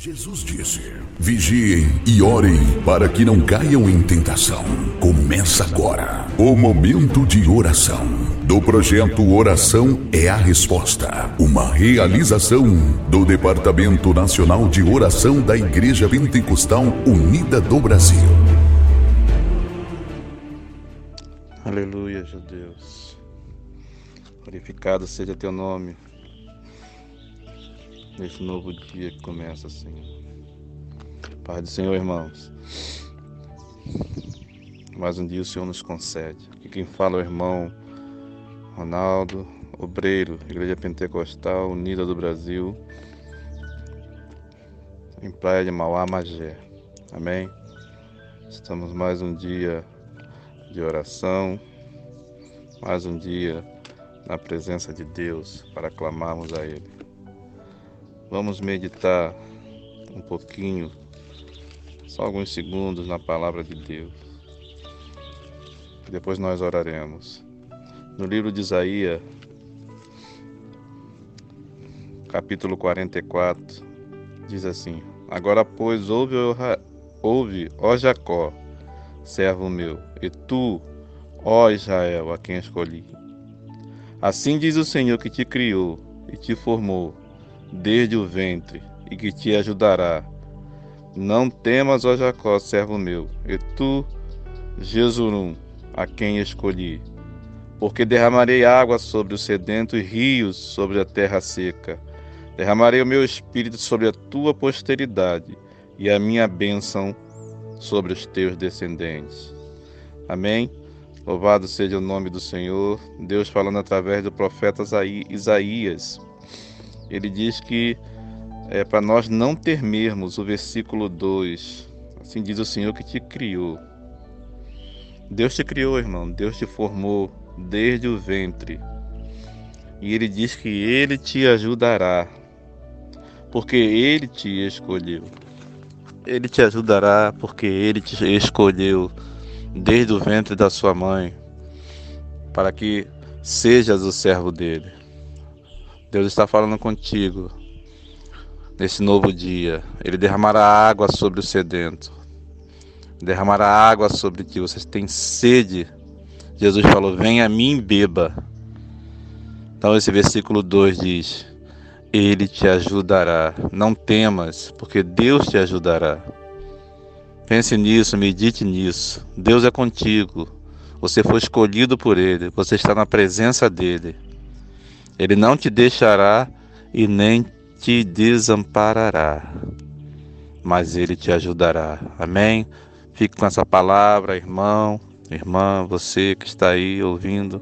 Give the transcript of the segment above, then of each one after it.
Jesus disse: Vigiem e orem para que não caiam em tentação. Começa agora o momento de oração do projeto Oração é a Resposta, uma realização do Departamento Nacional de Oração da Igreja Pentecostal Unida do Brasil. Aleluia, Deus. Glorificado seja teu nome neste novo dia que começa, Senhor. Pai do Senhor, irmãos. Mais um dia o Senhor nos concede. Aqui quem fala é o irmão Ronaldo, obreiro, Igreja Pentecostal Unida do Brasil, em Praia de Mauá, Magé. Amém? Estamos mais um dia de oração, mais um dia na presença de Deus para clamarmos a Ele. Vamos meditar um pouquinho, só alguns segundos na palavra de Deus. Depois nós oraremos. No livro de Isaías, capítulo 44, diz assim: Agora, pois, ouve, ouve, ó Jacó, servo meu, e tu, ó Israel, a quem escolhi. Assim diz o Senhor que te criou e te formou desde o ventre e que te ajudará. Não temas, ó Jacó, servo meu, e tu, Jesurum, a quem escolhi. Porque derramarei água sobre o sedento e rios sobre a terra seca. Derramarei o meu espírito sobre a tua posteridade e a minha bênção sobre os teus descendentes. Amém? Louvado seja o nome do Senhor, Deus falando através do profeta Isaías ele diz que é para nós não temermos, o versículo 2. Assim diz o Senhor que te criou. Deus te criou, irmão, Deus te formou desde o ventre. E ele diz que ele te ajudará, porque ele te escolheu. Ele te ajudará porque ele te escolheu desde o ventre da sua mãe, para que sejas o servo dele. Deus está falando contigo nesse novo dia. Ele derramará água sobre o sedento, derramará água sobre ti. Vocês têm sede. Jesus falou: Venha a mim e beba. Então, esse versículo 2 diz: Ele te ajudará. Não temas, porque Deus te ajudará. Pense nisso, medite nisso. Deus é contigo. Você foi escolhido por Ele. Você está na presença dEle. Ele não te deixará e nem te desamparará, mas ele te ajudará. Amém? Fique com essa palavra, irmão, irmã, você que está aí ouvindo,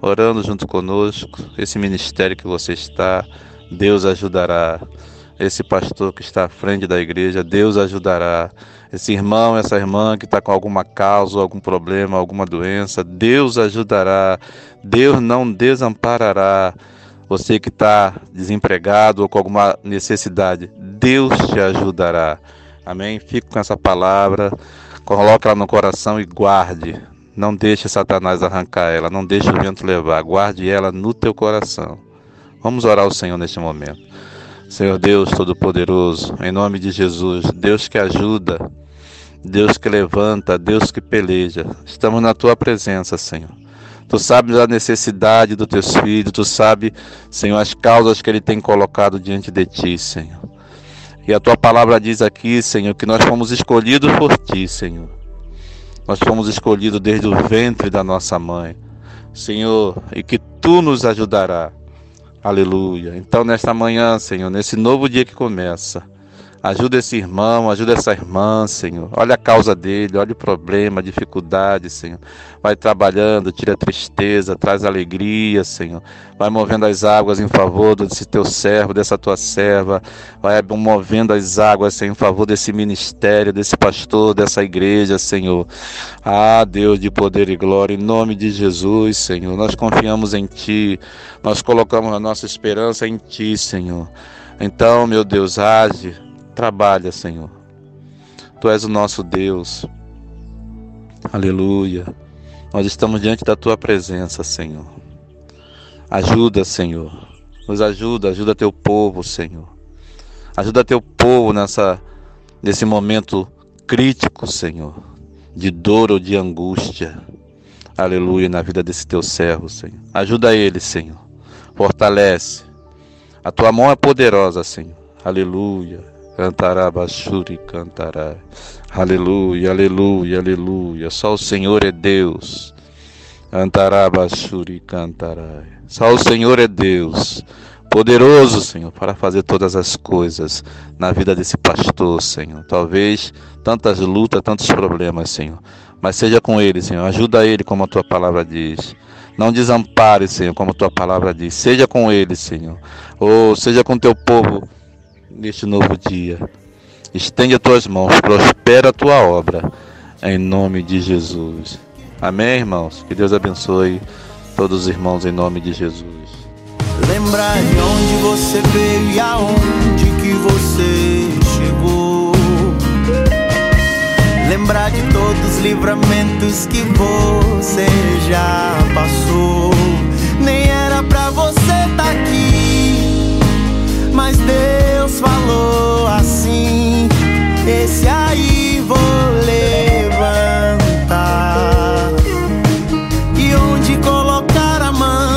orando junto conosco, esse ministério que você está, Deus ajudará. Esse pastor que está à frente da igreja, Deus ajudará. Esse irmão, essa irmã que está com alguma causa, algum problema, alguma doença, Deus ajudará. Deus não desamparará. Você que está desempregado ou com alguma necessidade, Deus te ajudará. Amém? Fique com essa palavra, coloque ela no coração e guarde. Não deixe Satanás arrancar ela, não deixe o vento levar, guarde ela no teu coração. Vamos orar ao Senhor neste momento. Senhor Deus Todo-Poderoso, em nome de Jesus, Deus que ajuda, Deus que levanta, Deus que peleja, estamos na tua presença, Senhor. Tu sabes a necessidade dos teus filhos, tu sabes, Senhor, as causas que ele tem colocado diante de ti, Senhor. E a tua palavra diz aqui, Senhor, que nós fomos escolhidos por ti, Senhor. Nós fomos escolhidos desde o ventre da nossa mãe, Senhor, e que tu nos ajudarás Aleluia. Então, nesta manhã, Senhor, nesse novo dia que começa, Ajuda esse irmão, ajuda essa irmã, Senhor. Olha a causa dele, olha o problema, a dificuldade, Senhor. Vai trabalhando, tira a tristeza, traz alegria, Senhor. Vai movendo as águas em favor desse teu servo, dessa tua serva. Vai movendo as águas, Senhor, em favor desse ministério, desse pastor, dessa igreja, Senhor. Ah, Deus de poder e glória, em nome de Jesus, Senhor. Nós confiamos em Ti, nós colocamos a nossa esperança em Ti, Senhor. Então, meu Deus, age Trabalha, Senhor. Tu és o nosso Deus. Aleluia. Nós estamos diante da tua presença, Senhor. Ajuda, Senhor. Nos ajuda, ajuda teu povo, Senhor. Ajuda teu povo nessa nesse momento crítico, Senhor, de dor ou de angústia. Aleluia, na vida desse teu servo, Senhor. Ajuda ele, Senhor. Fortalece. A tua mão é poderosa, Senhor. Aleluia. Cantará, Bashuri, cantará. Aleluia, aleluia, aleluia. Só o Senhor é Deus. Cantará, Bashuri, cantará. Só o Senhor é Deus. Poderoso, Senhor, para fazer todas as coisas na vida desse pastor, Senhor. Talvez tantas lutas, tantos problemas, Senhor. Mas seja com ele, Senhor. Ajuda ele, como a tua palavra diz. Não desampare, Senhor, como a tua palavra diz. Seja com ele, Senhor. Ou seja com teu povo neste novo dia. Estende as tuas mãos, prospera a tua obra, em nome de Jesus. Amém, irmãos? Que Deus abençoe todos os irmãos em nome de Jesus. Lembrar de onde você veio e aonde que você chegou. Lembrar de todos os livramentos que você já passou. Nem era pra você estar tá aqui, mas Deus. colocar a mão.